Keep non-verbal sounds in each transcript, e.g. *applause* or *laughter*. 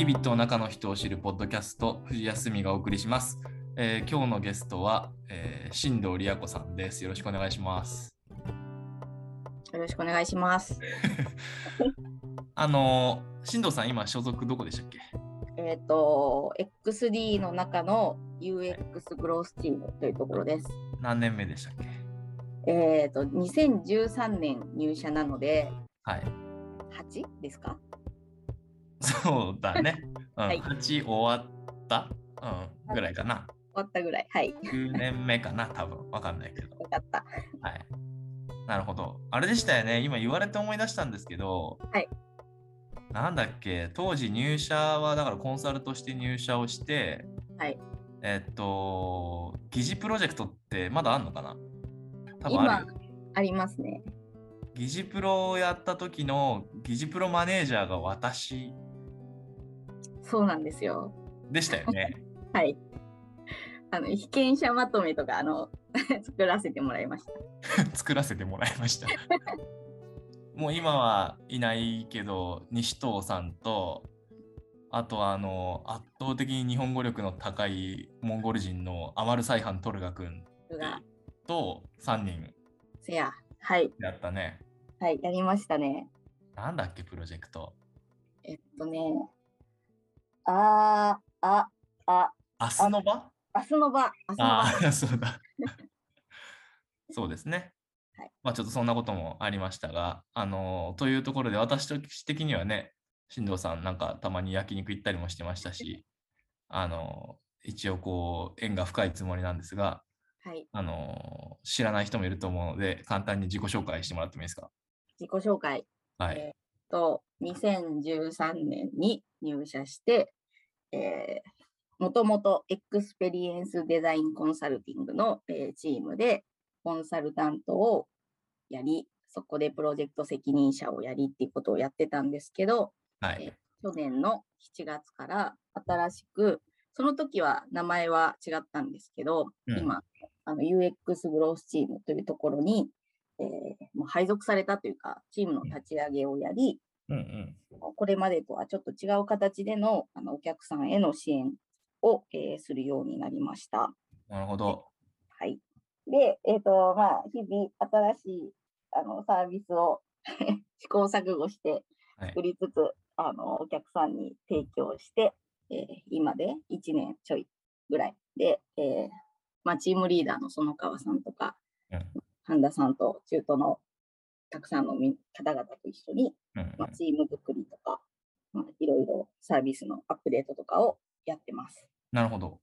ビービットの中の人を知るポッドキャスト、藤休みがお送りします。えー今日のゲストは、えー、新藤理也子さんです。よろしくお願いします。よろしくお願いします。*laughs* あのー、新藤さん、今、所属どこでしたっけ？えっ、と、XD の中の UX グロースチームというところです。何年目でしたっけ？えっ、と、2013年入社なので、はい。8ですか？そうだね。うん、はい8終わった、うん、ぐらいかな。終わったぐらい。はい。9年目かな、多分わかんないけど。よかった。はい。なるほど。あれでしたよね。今言われて思い出したんですけど、はい。なんだっけ、当時入社は、だからコンサルとして入社をして、はい。えっと、疑似プロジェクトってまだあんのかな？多分あるよ。ありますね。疑似プロをやった時の疑似プロマネージャーが私そうなんですよ。でしたよね。*laughs* はい。あの、被験者まとめとか、あの、*laughs* 作らせてもらいました。*laughs* 作らせてもらいました。もう今はいないけど、西藤さんと、あとはあの圧倒的に日本語力の高いモンゴル人のアマルサイハン・トルガ君が、と3人せや。はい。やったね。はい。やりましたね。なんだっけ、プロジェクト。えっとね、あー、あ、あ、明日の場？明日の場。ああ、そうだ。*laughs* そうですね。はいまあちょっとそんなこともありましたが、あのというところで私的にはね、新藤さんなんかたまに焼肉行ったりもしてましたし、あの一応こう縁が深いつもりなんですが、はい。あの知らない人もいると思うので、簡単に自己紹介してもらってもいいですか？自己紹介。はい。えーっと、2013年に入社して、えーもともとエクスペリエンスデザインコンサルティングの、えーチームでコンサルタントをやり、そこでプロジェクト責任者をやりっていうことをやってたんですけど、はい。えー去年の7月から新しく、その時は名前は違ったんですけど、うん今、あの UX グロースチームというところに、えーもう配属されたというか、チームの立ち上げをやり、うんうん。これまでとはちょっと違う形でのあのお客さんへの支援を、えーするようになりました。なるほど。はい。で、えっ、と、まあ、日々新しいあのサービスを *laughs* 試行錯誤してはい作りつつ、あのお客さんに提供して、えー今で1年ちょいぐらいで、えーまあ、チームリーダーの園川さんとか、うん半田さんと中途のたくさんのみ方々と一緒に、まあ、チーム作りとか、まあ、いろいろサービスのアップデートとかをやってます。なるほど。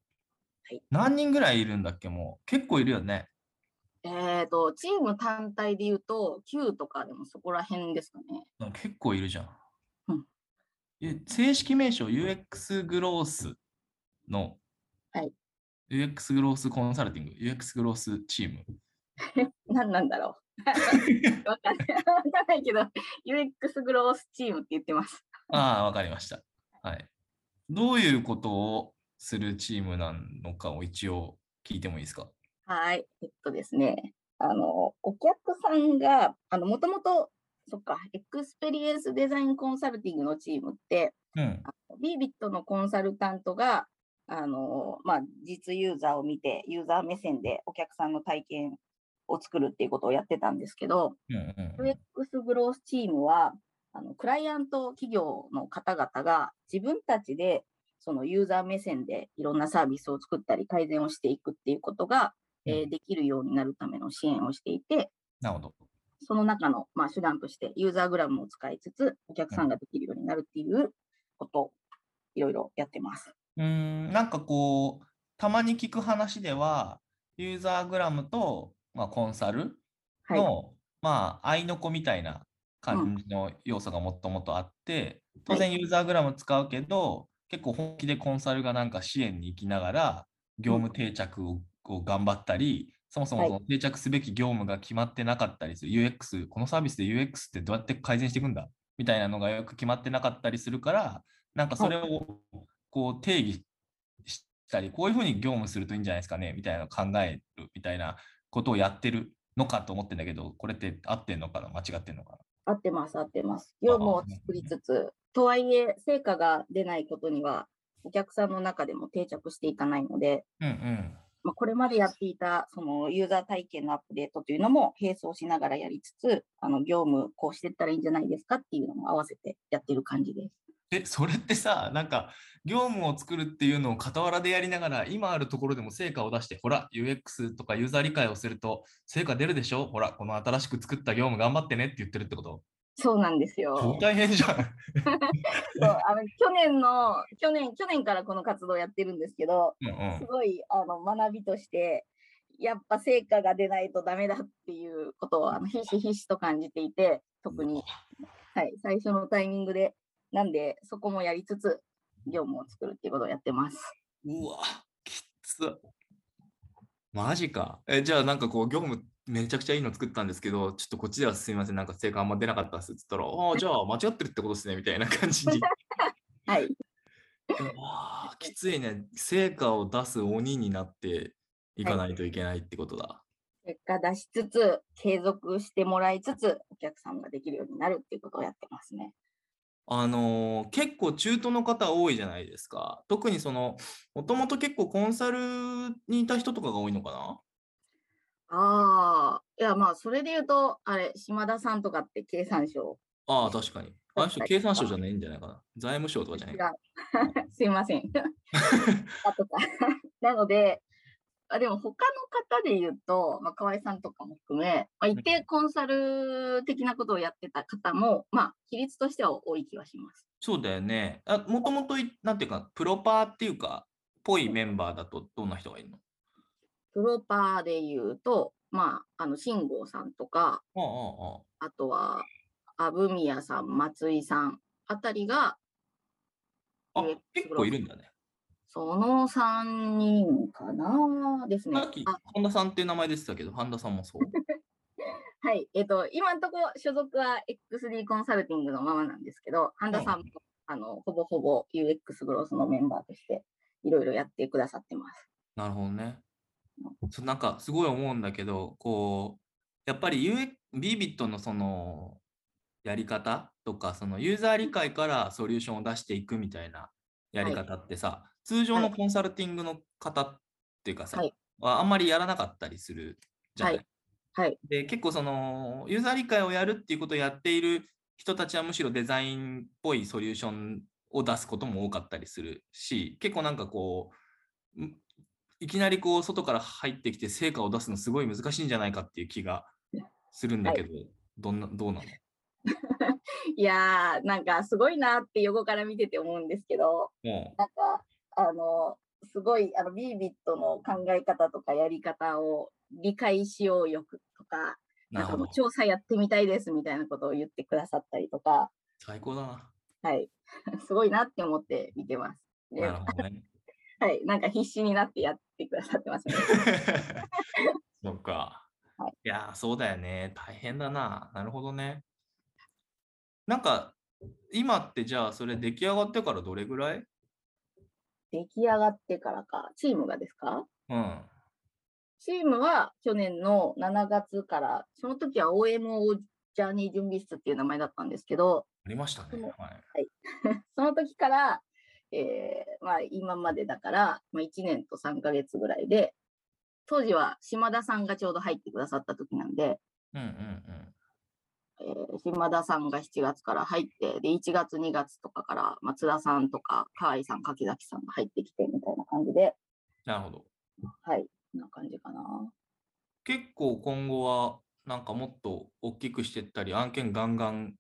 はい何人ぐらいいるんだっけ？もう結構いるよね。えっ、と、チーム単体で言うと、9とかでもそこら辺ですかね。うん結構いるじゃん。うんえ正式名称 UX グロースの、はい UX グロースコンサルティング、UX グロースチーム？*laughs* 何なんだろう。わかんないけど、UX グロースチームって言ってます。ああ、わかりました。はい。どういうことをするチームなのかを一応聞いてもいいですか？はい。えっとですね、あの、お客さんが、あの、もともと、そっか、エクスペリエンスデザインコンサルティングのチームって、うん。ビービットのコンサルタントが、あの、まあ、実ユーザーを見て、ユーザー目線でお客さんの体験を作るっていうことをやってたんですけど、UX グロースチームは、あのクライアント企業の方々が自分たちでそのユーザー目線でいろんなサービスを作ったり改善をしていくっていうことが、えーうんできるようになるための支援をしていて、なるほど。その中の、まあ、手段としてユーザーグラムを使いつつ、お客さんができるようになるっていうことをいろいろやってます。うーん、なんかこう、たまに聞く話では、ユーザーグラムと、まあ、コンサルはい。の、まあ、合いの子みたいな感じの要素がもともとあって、当然ユーザーグラム使うけど、結構本気でコンサルがなんか支援に行きながら、業務定着をを頑張ったり、そもそも定着すべき業務が決まってなかったりする、UX、このサービスで UX ってどうやって改善していくんだ？みたいなのがよく決まってなかったりするから、なんかそれをこう定義したり、こういうふうに業務するといいんじゃないですかね？みたいなのを考えるみたいなことをやってるのかと思ってんだけど、これって合ってんのかな？間違ってんのか合ってます、合ってます。業務を作りつつ、とはいえ、成果が出ないことには、お客さんの中でも定着していかないので、うんうん。まあ、これまでやっていたそのユーザー体験のアップデートというのも並走しながらやりつつ、あの業務こうしていったらいいんじゃないですかっていうのも合わせてやってる感じです。え、それってさ、なんか、業務を作るっていうのを傍らでやりながら、今あるところでも成果を出して、ほら、UX とかユーザー理解をすると、成果出るでしょ？ほら、この新しく作った業務頑張ってねって言ってるってこと？そうなんですよ。超大変じゃん。*laughs* そうあの去年の去年、去年からこの活動をやってるんですけど、うんうん。すごいあの学びとして、やっぱ成果が出ないとダメだっていうことをあのひしひしと感じていて、特に、はい、最初のタイミングで、なんでそこもやりつつ、業務を作るっていうことをやってます。うわ、きつ。マジか。え、じゃあなんかこう、業務めちゃくちゃいいの作ったんですけど、ちょっとこっちではすみません、なんか成果あんま出なかったっすって言ったら、ああ、*laughs* じゃあ間違ってるってことですね、みたいな感じに。*laughs* はい、うわーきついね。成果を出す鬼になっていかないといけないってことだ。結果出しつつ、継続してもらいつつ、お客さんができるようになるっていうことをやってますね。あのー結構中途の方多いじゃないですか。特にその、もともと結構コンサルにいた人とかが多いのかな？ああ、いやまあ、それで言うと、あれ、島田さんとかって経産省ああ、確かに。あの人、はい経産省じゃないんじゃないかな。財務省とかじゃない違う *laughs* すいません。*laughs* あとか。*laughs* なので、あでも他の方で言うと、まあ、河合さんとかも含め、まあ、一定コンサル的なことをやってた方も、まあ、比率としては多い気はします。そうだよね。あもともとい、なんていうか、プロパーっていうか、ぽいメンバーだとどんな人がいるの？プロパーで言うと、まあ、あの、慎吾さんとか、ああ、ああ、あとは、アブミヤさん、松井さんあたりが、あ結構いるんだね。その3人かな？ですね。さっき、あ本田さんっていう名前出てたけど、半田さんもそう。*laughs* はい。えっ、と、今のところ所属は XD コンサルティングのままなんですけど、半田さんも、あの、ほぼほぼ UX グロースのメンバーとして、いろいろやってくださってます。なるほどね。なんかすごい思うんだけど、こう、やっぱり UX BBIT のそのやり方とか、そのユーザー理解からソリューションを出していくみたいなやり方ってさ、通常のはい。コンサルティングの方っていうかさ、はい。はあんまりやらなかったりするじゃない？はい。はい。で、結構そのユーザー理解をやるっていうことをやっている人たちはむしろデザインっぽいソリューションを出すことも多かったりするし、結構なんかこう、んいきなりこう外から入ってきて成果を出すのすごい難しいんじゃないかっていう気がするんだけど、どんなどうなの？*laughs* いやー、なんかすごいなって横から見てて思うんですけど、もなんか、あの、すごい、あの、ビービットの考え方とかやり方を理解しようよくとか、う、なるほどなんかもう。調査やってみたいですみたいなことを言ってくださったりとか、最高だな。はい。*laughs* すごいなって思って見てます。でなるほどね。*laughs* はい。なんか必死になってやってくださってますね。*laughs* そっか。はいいやー、そうだよね。大変だな。なるほどね。なんか、今ってじゃあそれ出来上がってからどれぐらい？出来上がってからか、チームがですか？うん。チームは去年の7月から、その時は OMO ジャーニー準備室っていう名前だったんですけど、ありましたね。そのはい。*laughs* その時から、えーまあ、今までだから、まあ、1年と3ヶ月ぐらいで、当時は島田さんがちょうど入ってくださった時なんで、うんうんうん。えー島田さんが7月から入って、で、1月、2月とかから松田さんとか、河合さん、柿崎さんが入ってきてみたいな感じで、なるほど。はい、こんな感じかな。結構今後はなんかもっと大きくしていったり、案件ガンガン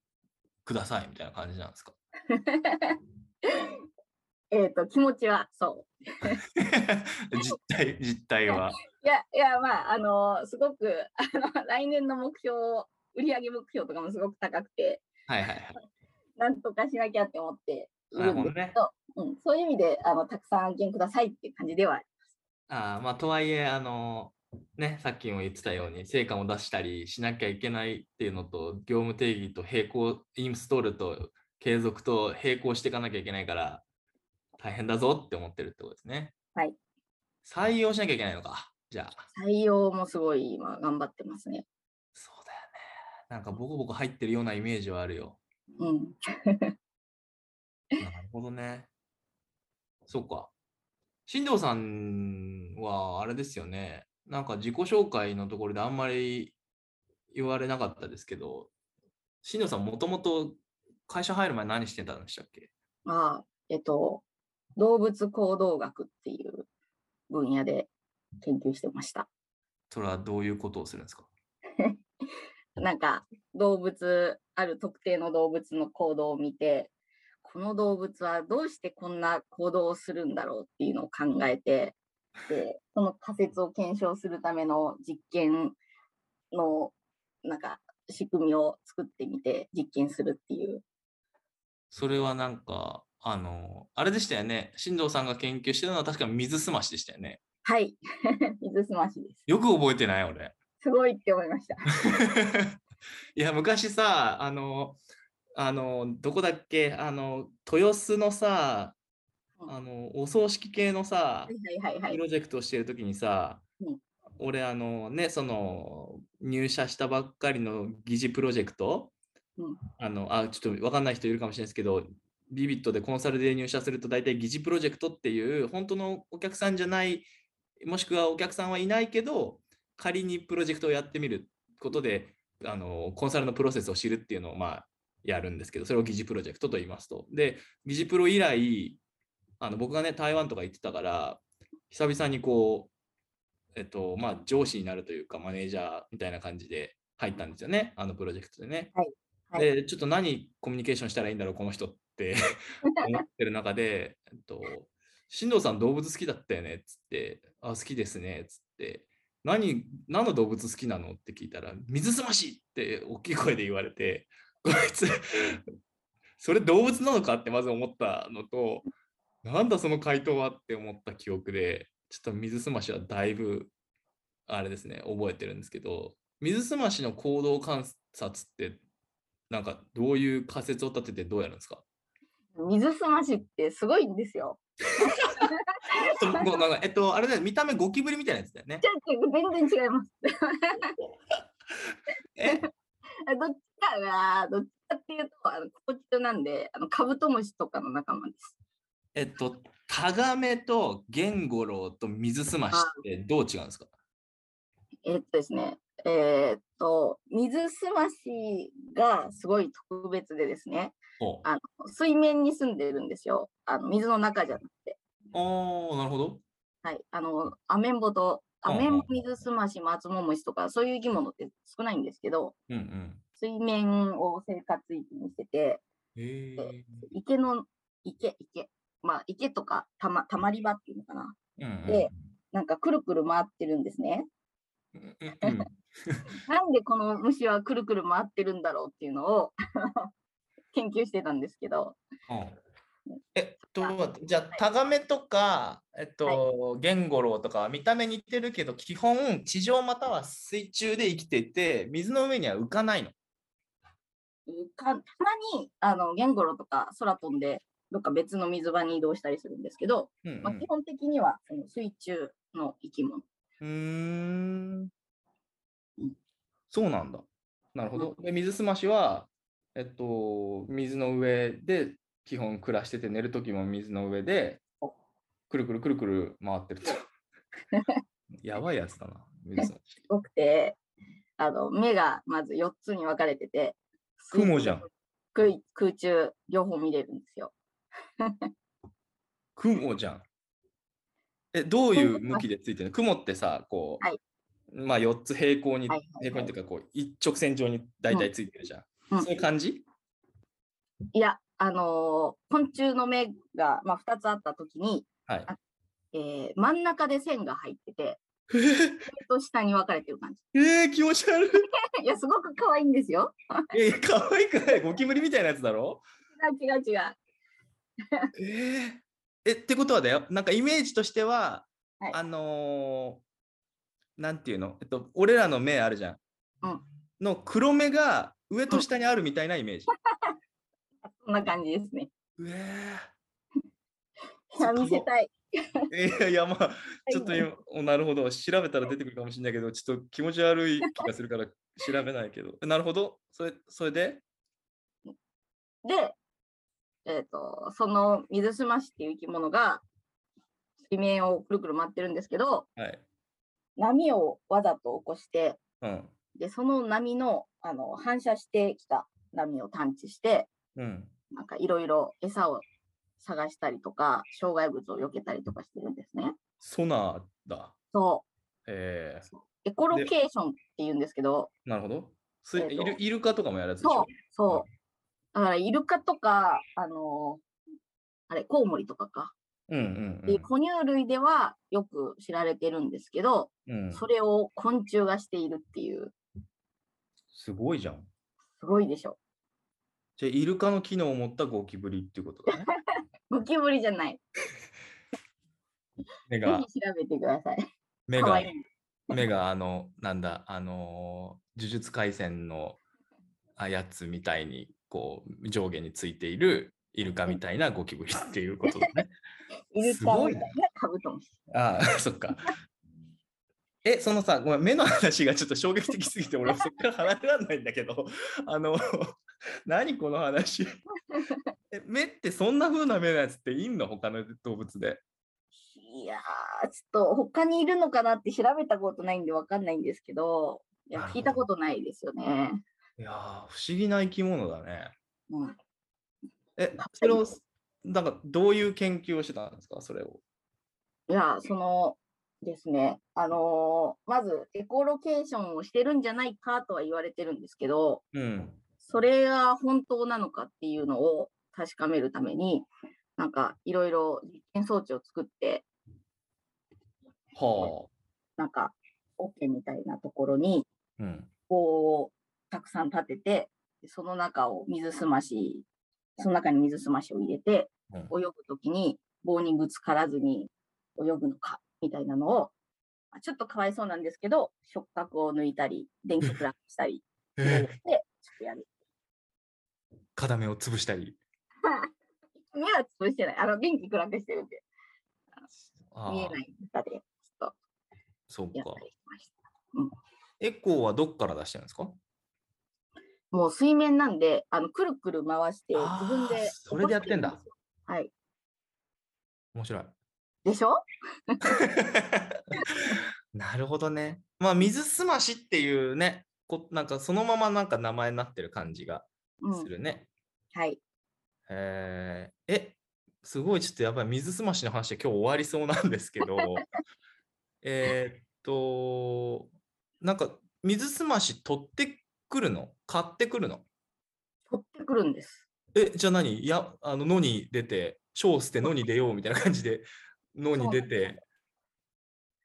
くださいみたいな感じなんですか？*laughs* えっと、気持ちはそう。*laughs* 実態、実態は。*laughs* いや、いや、まあ、あのすごく、あの、来年の目標、売上目標とかもすごく高くて、はいはいはい。なんとかしなきゃって思っているんですけど、うん、そういう意味で、あの、たくさん案件くださいっていう感じではありあーまあ、とはいえ、あの、ね、さっきも言ってたように、成果を出したりしなきゃいけないっていうのと、業務定義と並行、インストールと継続と並行していかなきゃいけないから、大変だぞって思ってるってことですね。はい。採用しなきゃいけないのか。じゃあ。採用もすごい今頑張ってますね。なんかボコボコ入ってるようなイメージはあるよ。うん。なるほどね。そうか。新藤さんはあれですよね。なんか自己紹介のところであんまり言われなかったですけど、新藤さんもともと会社入る前何してたんでしたっけ？ああ、えっと、動物行動学っていう分野で研究してました。それはどういうことをするんですか？なんか動物、ある特定の動物の行動を見て、この動物はどうしてこんな行動をするんだろうっていうのを考えて、でその仮説を検証するための実験のなんか仕組みを作ってみて実験するっていう。それはなんか、あの、あれでしたよね。新藤さんが研究してたのは確か水すましでしたよね。はい、*laughs* 水すましです。よく覚えてない俺。すごいって思いました。*laughs* いや、昔さ、あの、あの、どこだっけ、あの、豊洲のさ、うん。あの、お葬式系のさ。プロジェクトをしてるときにさ、うん。俺、あのね、その、入社したばっかりの疑似プロジェクト、うん。あの、あ、ちょっとわかんない人いるかもしれないですけど、ビビットでコンサルで入社すると大体疑似プロジェクトっていう、本当のお客さんじゃない、もしくはお客さんはいないけど、仮にプロジェクトをやってみることで、あの、コンサルのプロセスを知るっていうのを、まあ、やるんですけど、それを疑似プロジェクトと言いますと。で、疑似プロ以来、あの僕がね、台湾とか行ってたから、久々にこう、えっと、まあ、上司になるというか、マネージャーみたいな感じで入ったんですよね、あのプロジェクトでね。はいはいで、ちょっと何コミュニケーションしたらいいんだろう、この人って *laughs* 思ってる中で、えっと、新藤さん動物好きだったよねっつって、あ、好きですねっつって、何、何の動物好きなのって聞いたら、水すましって大きい声で言われて、*laughs* こいつ、それ動物なのかってまず思ったのと、なんだその回答はって思った記憶で、ちょっと水すましはだいぶ、あれですね、覚えてるんですけど、水すましの行動観察って、なんかどういう仮説を立ててどうやるんですか？水すましってすごいんですよ。*laughs* えっと、あれだよ、見た目ゴキブリみたいなやつだよね。全然違います。*laughs* え？どっちかが、どっちかっていうと、あの、コチトなんで、あの、カブトムシとかの仲間です。えっと、タガメとゲンゴロウと水すましってどう違うんですか？えーっとですね、えーっと、水すましがすごい特別でですね、あの水面に住んでるんですよ。あの水の中じゃなくて。おー、なるほど。はい。あの、アメンボと、アメンボ、水すまし、マツモムシとか、そういう生き物って少ないんですけど、うんうん。水面を生活域にしてて。池の、池、池。まあ、池とかたま、たまり場っていうのかな。うんうんでなんかくるくる回ってるんですね。うんうん *laughs* なんでこの虫はくるくる回ってるんだろうっていうのを *laughs* 研究してたんですけど、うんえっと、じゃあ、タガメとか、えっと、ゲンゴロウとかは見た目似てるけど、基本、地上または水中で生きていて、水の上には浮かないの。うかたまにあのゲンゴロウとか空飛んでどっか別の水場に移動したりするんですけど、うんうんまあ、基本的にはその水中の生き物。うーんうんそうなんだ。なるほど。で、水すましは、えっと、水の上で基本暮らしてて、寝るときも水の上で、くるくるくるくる回ってると。*laughs* やばいやつだな、水すまし。すごくて、あの目がまず4つに分かれてて、雲じゃん。空空中両方見れるんですよ。*laughs* 雲じゃん。え、どういう向きでついてるの？雲ってさ、こう、はいまあ4つ平行に、はいはいはい平行にっていうか、こう、一直線上に大体ついてるじゃん。うんそういう感じ？いや、あのー昆虫の目が、まあ、2つあったときに、はい。えー真ん中で線が入ってて、上 *laughs* と下に分かれてる感じ。えー、気持ち悪い。*laughs* いや、すごく可愛いんですよ。*laughs* えー、可愛くない？ゴキブリみたいなやつだろ？違う違う違う。えー、えってことはだよなんかイメージとしては、はいあのーなんていうの、えっと、俺らの目あるじゃん、うんの黒目が上と下にあるみたいなイメージ、そんな感じですね。うえいや *laughs* 見せたい。ー *laughs* いやいやまあ *laughs* ちょっと今おなるほど調べたら出てくるかもしれないけどちょっと気持ち悪い気がするから調べないけどなるほどそれそれで？で、えっ、と、その水すましっていう生き物が水面をくるくる回ってるんですけど、はい。波をわざと起こして、うん。で、その波のあの反射してきた波を探知して、うん。なんかいろいろ餌を探したりとか、障害物を避けたりとかしてるんですね。ソナーだ。そえう。エコロケーションって言うんですけど、ー、なるほど。すえーとイルイルカとかもやるやつでしょ？そう、そう。だから、イルカとか、あのあれ、コウモリとかか。うんうんっていう哺乳類ではよく知られてるんですけど、うん。うん、それを昆虫がしているっていう、すごいじゃん。すごいでしょ。じゃあ、イルカの機能を持ったゴキブリっていうことだね。*laughs* ゴキブリじゃない。*laughs* 目がぜひ、調べてください。目が。目が、あの、なんだ、あのー、呪術廻戦のあやつみたいに、こう、上下についているイルカみたいなゴキブリっていうことだね。*laughs* イルすごいみたいなカブトムシ。ああ、そっか。え、そのさ、ごめん、目の話がちょっと衝撃的すぎて、俺はそっから離れられないんだけど、*laughs* あの、*laughs* 何この話？*laughs* え目ってそんな風な目のやつっていんの？他の動物で。いやー、ちょっと他にいるのかなって調べたことないんでわかんないんですけど、いや聞いたことないですよね。いやー、不思議な生き物だね。うん、え、それを、なんかどういう研究をしてたんですか、それを。いや、そのですね、あのーまずエコロケーションをしてるんじゃないかとは言われてるんですけど、うん。それが本当なのかっていうのを確かめるために、なんかいろいろ実験装置を作って、はなんか桶みたいなところに。棒をたくさん立てて、でその中を水すまし、その中に水すましを入れて、うん泳ぐときに棒にぶつからずに泳ぐのかみたいなのを、あちょっとかわいそうなんですけど、触覚を抜いたり、電気プラグしたり、*laughs* して、ちょっとやる。ー、片目を潰したり。*laughs* 目は潰してない。あの、電気暗くしてるんで、見えない中で、ちょっそうか。エコーはどっから出してるんですか？もう水面なんで、あの、くるくる回して、自分で。それでやってんだ。はい。面白い。でしょ？*laughs* なるほどね。まあ、水すましっていうね、こなんかそのままなんか名前になってる感じがうんす。るね。はい。えーえ、すごいちょっとやっぱり水すましの話で今日終わりそうなんですけど、*laughs* えーっと、なんか水すまし取ってくるの？買ってくるの？取ってくるんです。え、じゃあ何？いや、あの野に出て、小捨て野に出ようみたいな感じで野に出て、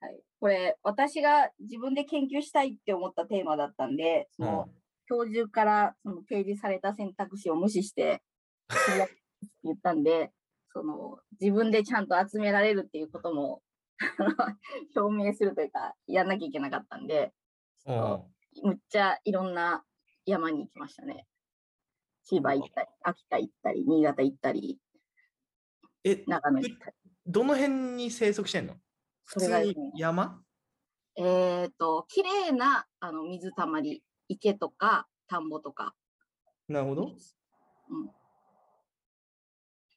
はい。これ、私が自分で研究したいって思ったテーマだったんで、その、教授からその提示された選択肢を無視して、言ったんで、その、自分でちゃんと集められるっていうことも、*laughs* 表明するというか、やんなきゃいけなかったんで、うんむっちゃいろんな山に行きましたね。千葉行ったり、秋田行ったり、新潟行ったり、え、長野行ったり。どの辺に生息してんの？普通に山？えっ、と、綺麗なあの水たまり、池とか田んぼとか。なるほど。うん、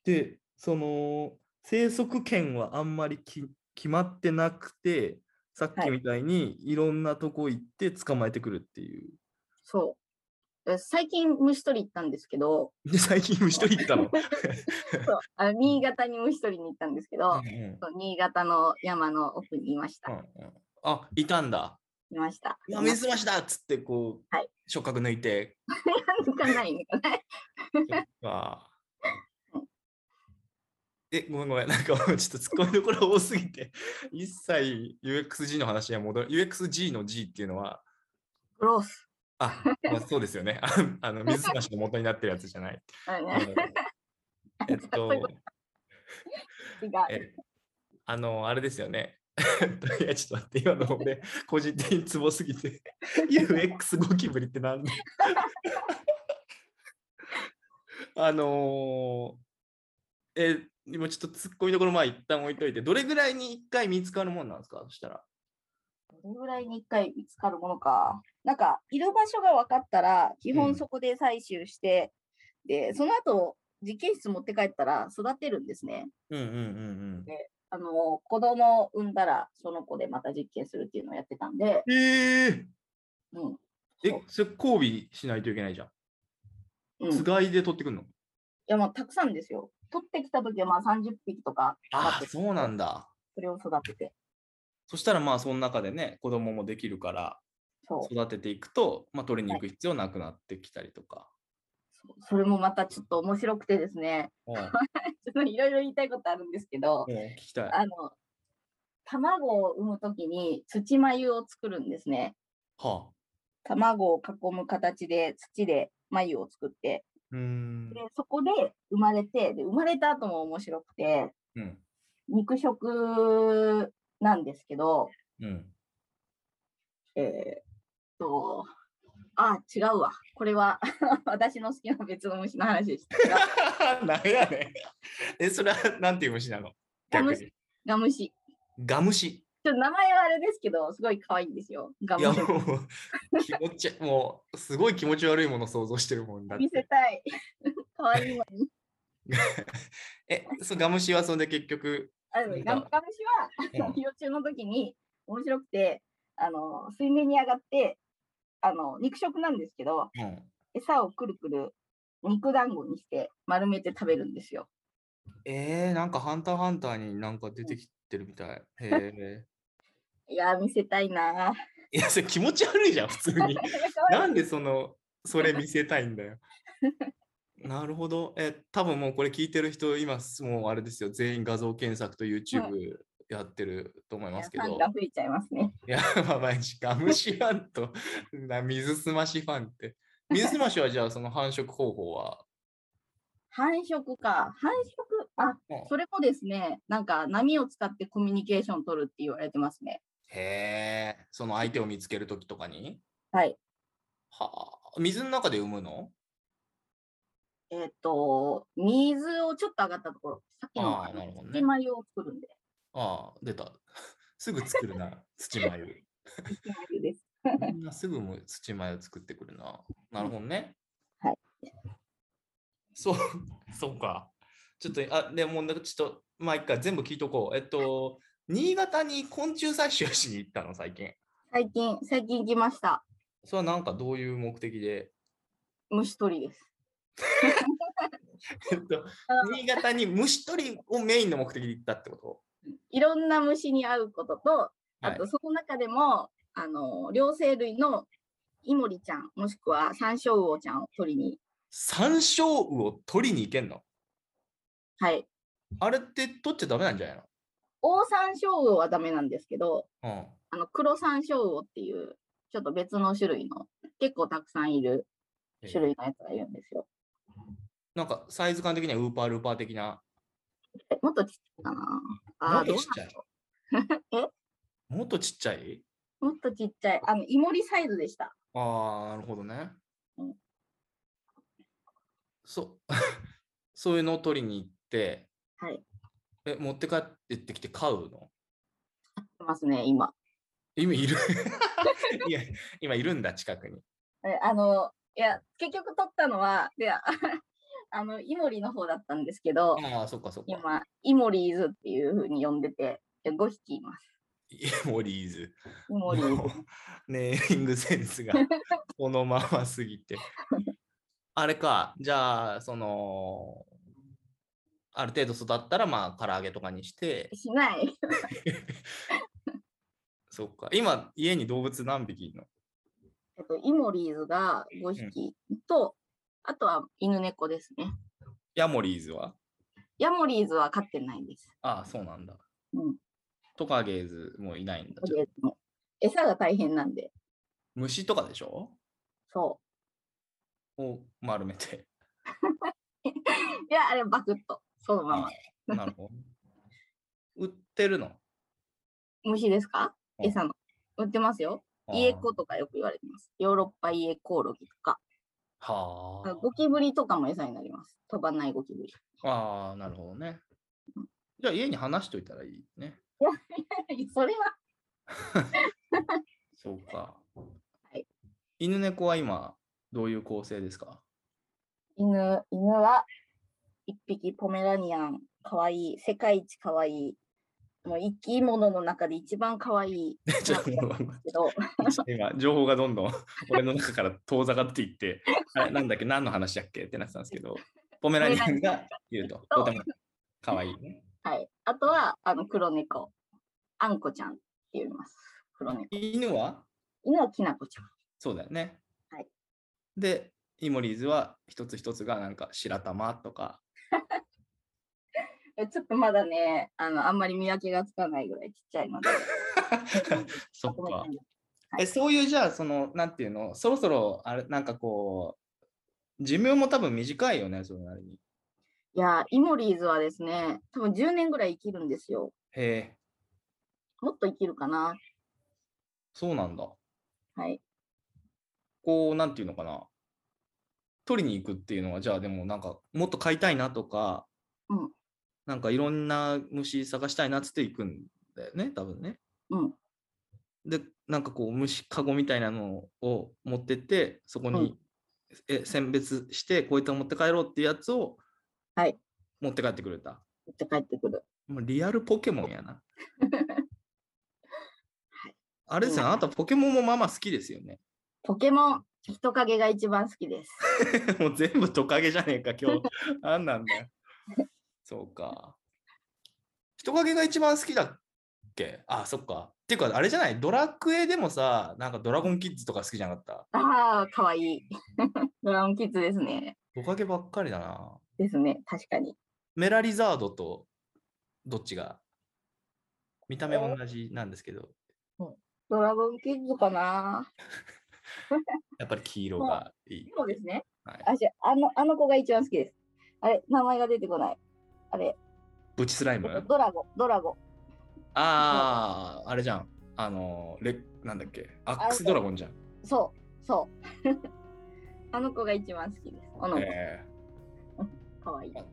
で、その生息圏はあんまりき決まってなくて、さっはいきみたいにいろんなとこ行って捕まえてくるっていう。そう。え最近虫取り行ったんですけど、で、最近虫取り行ったの？*laughs* そうあの新潟に虫取りに行ったんですけど、うんうん新潟の山の奥にいました。うんうんあ、いたんだ。いました。いや、水すましだっつって、こう、はい触覚抜いて。*laughs* 抜かない抜かない。あえ、ごめんごめん。なんかちょっと突っ込みどころ多すぎて、一切 UXG の話には戻る。UXG の G っていうのは、グロース。あ、まあ、そうですよね。あ *laughs* あの水すましの元になってるやつじゃない。*laughs* *laughs* えっと、違う。えあの、あれですよね。いや、ちょっと待って、今の俺、個人的にツボすぎて、UX ゴキブリってなんだ？あのーえ、今ちょっと突っ込みどころまあ一旦置いといて、どれぐらいに1回見つかるもんなんですか？そしたら。どれぐらいに1回見つかるものか。なんか、いる場所が分かったら、基うん本そこで採集して、で、その後、実験室持って帰ったら育てるんですね。うんうんうんあの、子供を産んだら、その子でまた実験するっていうのをやってたんで、うん。えー、うん。えそれ交尾しないといけないじゃん。うん、いつがいで取ってくんの？や、もうたくさんですよ。取ってきたときはまあ30匹とかああ、そうなんだ。それを育てて。そしたらまあその中でね、子供もできるから。育てていくと、まあ取りに行く必要なくなってきたりとか。それもまたちょっと面白くてですね、*laughs* いろいろ言いたいことあるんですけど。あの、卵を産むときに土繭を作るんですね。はあ。卵を囲む形で土で繭を作って。でそこで生まれてで、生まれた後も面白くて、うん。肉食なんですけど、うん。えーっと、あ、違うわ。これは *laughs* 私の好きな別の虫の話でした。違 *laughs* うなんやねん。え、それはなんていう虫なの？ガム逆に。ガムシ。ガムシ。ちょっと名前はあれですけど、すごい可愛いんですよ。ガムシ。もう気持ちもうすごい気持ち悪いもの想像してるもんだっ見せて。たい。*laughs* 可愛いのに。え、そうガムシはそんで結局。あのガムガムシは、うん幼虫の時に面白くて、あの水面に上がって、あの肉食なんですけど、うん、餌をくるくる肉団子にして丸めて食べるんですよ。えー、なんかハンターハンターになんか出てきてるみたい。へえ。*laughs* いやー、見せたいなー。いや、それ気持ち悪いじゃん、普通に。*laughs* なんでその、それ見せたいんだよ。なるほど。え、多分もうこれ聞いてる人、今、もうあれですよ、全員画像検索と YouTube やってると思いますけど。ファンが増えちゃいますね。*laughs* いや、まあ、毎日ガムシファンと *laughs* な水すましファンって。水すましはじゃあその繁殖方法は？*laughs* 繁殖か。繁殖、あ、うんそれもですね、なんか波を使ってコミュニケーション取るって言われてますね。へえ、その相手を見つけるときとかに？はい。はあ、水の中で産むの？えっ、と、水をちょっと上がったところ、さっきのあーあのなるほどね土繭を作るんで、ああ、出た。*laughs* すぐ作るな、土繭。*laughs* 土繭です。みんなすぐも土繭作ってくるな。なるほどね。はい。そう、そうか。ちょっと、あ、でも、なんかちょっと、まあ、一回全部聞いとこう。えっと、新潟に昆虫採集しに行ったの、最近。最近、最近来ました。それはなんかどういう目的で？虫取りです。*laughs* えっと、新潟に虫取りをメインの目的で行ったってこと？いろんな虫に会うことと、あはい。とその中でも、あの、両生類のイモリちゃん、もしくはサンショウウオちゃんを取りに、山椒魚を取りに行けんの？はい。あれって取っちゃダメなんじゃないオオサンショウウオはダメなんですけど、のあの、黒サンショウウオっていう、ちょっと別の種類の、結構たくさんいるうん。種類のやつがいるんですよ。なんかサイズ感的にはウーパールーパー的な。えもっとちっちゃいかな？もあーどうっとちっちゃい？*laughs* え？もっとちっちゃい？もっとちっちゃい。あの、イモリサイズでした。ああ、なるほどねうん。そう、*laughs* そういうのを取りに行って、はい。え、持って帰ってきて飼うの？いますね、今。今いる？*laughs* いや、今いるんだ、近くに。えあの、いや、結局取ったのは、で、ああの、イモリの方だったんですけど、ああ、そっかそっか。今、イモリーズっていう風に呼んでて、5匹います。イモリーズ。イモリーズ。*laughs* ネーミングセンスがこのまますぎて。*laughs* あれか、じゃあ、その、ある程度育ったら、まあ、唐揚げとかにして、しない。そっか。今、家に動物何匹いるの？えっと、イモリーズが5匹と、あとは犬猫ですね。ヤモリーズは？ヤモリーズは飼ってないです。ああ、そうなんだ。うん。トカゲーズもいないんだ。じゃあとりあえずもう餌が大変なんで、虫とかでしょ？そを丸めて。う。*laughs* いや、あれバクッと、そのまま。なるほど。売ってるの？虫ですか？うん餌の。売ってますよ。イエコとかよく言われてます。ヨーロッパイエコオロギとか。はあゴキブリとかも餌になります。飛ばないゴキブリ。あ。ああ、なるほどねうん。じゃあ家に話しといたらいいね。それは、*laughs* そうか。い犬猫は今、どういう構成ですか？犬、犬は、一匹ポメラニアン、かわいい。世界一かわいい。もう生き物の中で一番かわいい *laughs* ちょっとけど、*laughs* 今、情報がどんどん *laughs* 俺の中から遠ざかっていって、あれなんだっけ、何の話だっけ？ってなってたんですけど、ポメラニアンが言うと、とても可愛いね。はい。あとは、あの、黒猫。あんこちゃんって言います。黒猫。犬は？犬はきなこちゃん。そうだよね。はい。で、イモリーズは一つ一つがなんか白玉とか、えちょっとまだね、あの、あんまり見分けがつかないぐらいちっちゃいので。*laughs* そっかえ、そういうじゃあ、その、なんていうの、そろそろ、あれ、なんかこう、寿命も多分短いよね、それなりに。いやー、イモリーズはですね、多分10年ぐらい生きるんですよ。へえ、もっと生きるかな。そうなんだ。はい。こう、なんていうのかな。取りに行くっていうのは、じゃあでもなんか、もっと飼いたいなとか、うんなんかいろんな虫探したいなっつって行くんだよね、多分ね。うん。で、なんかこう、虫かごみたいなのを持ってって、そこに、え選別して、こういったの持って帰ろうっていうやつを、はい。持って帰ってくれた。持って帰ってくる。もうリアルポケモンやな。*laughs* はいあれですよ、あなたポケモンもまあまあ好きですよね。ポケモン、人影が一番好きです。*laughs* もう全部トカゲじゃねえか、今日。*laughs* あんなんだよ。そうか。人影が一番好きだっけ？あ、そっか。っていうか、あれじゃない？ドラクエでもさ、なんかドラゴンキッズとか好きじゃなかった？ああ、かわいい。*laughs* ドラゴンキッズですね。トカゲばっかりだな。ですね、確かに。メラリザードとどっちが？見た目同じなんですけど、ドラゴンキッズかな *laughs* やっぱり黄色がいい。そうですね。はい、あ、じゃあ、あの、あの子が一番好きです。あれ、名前が出てこない。あれ、ブチスライム？ドラゴ、ドラゴ。ああ、あれじゃん。あの、レなんだっけ？アックスドラゴンじゃん。そう、そう。*laughs* あの子が一番好きです。あの子、えかわいい。ー